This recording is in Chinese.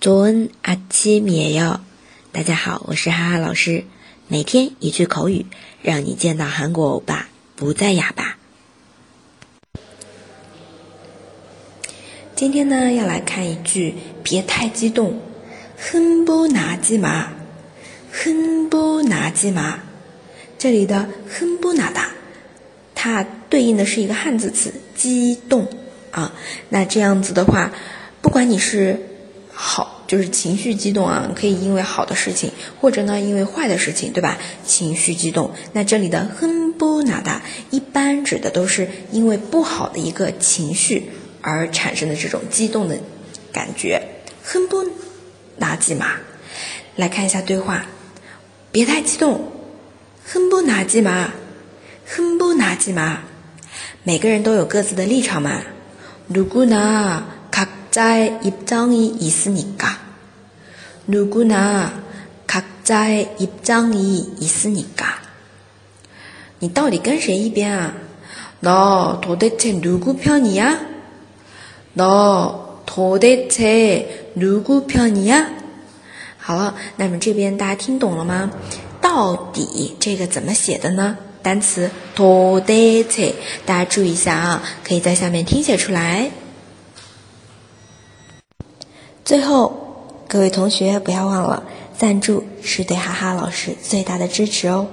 조은아침이에 요。 大家好，我是哈哈老师。每天一句口语，让你见到韩国欧巴不再哑巴。今天呢，要来看一句，别太激动，흥분하지 마， 흥분하지 마。 这里的흥분하 다， 它对应的是一个汉字词，激动啊。那这样子的话，不管你是 好，就是情绪激动啊，可以因为好的事情，或者呢因为坏的事情，对吧？情绪激动。那这里的흥분하 다， 一般指的都是因为不好的一个情绪。而产生的这种激动的感觉，哼不拿几码，来看一下对话，别太激动，哼不拿几码，哼不拿几码，每个人都有各自的立场嘛。누구나 각자의입장이있으니 까， 누구나각자의입장이있으니 까， 你到底跟谁一边啊？너도대체누구편이 야？ 너도대체누구편이 야？ 好了，那么这边大家听懂了吗？到底这个怎么写的呢？单词도대 체， 大家注意一下啊，可以在下面听写出来。 最后，各位同学不要忘了，赞助是对哈哈老师最大的支持哦。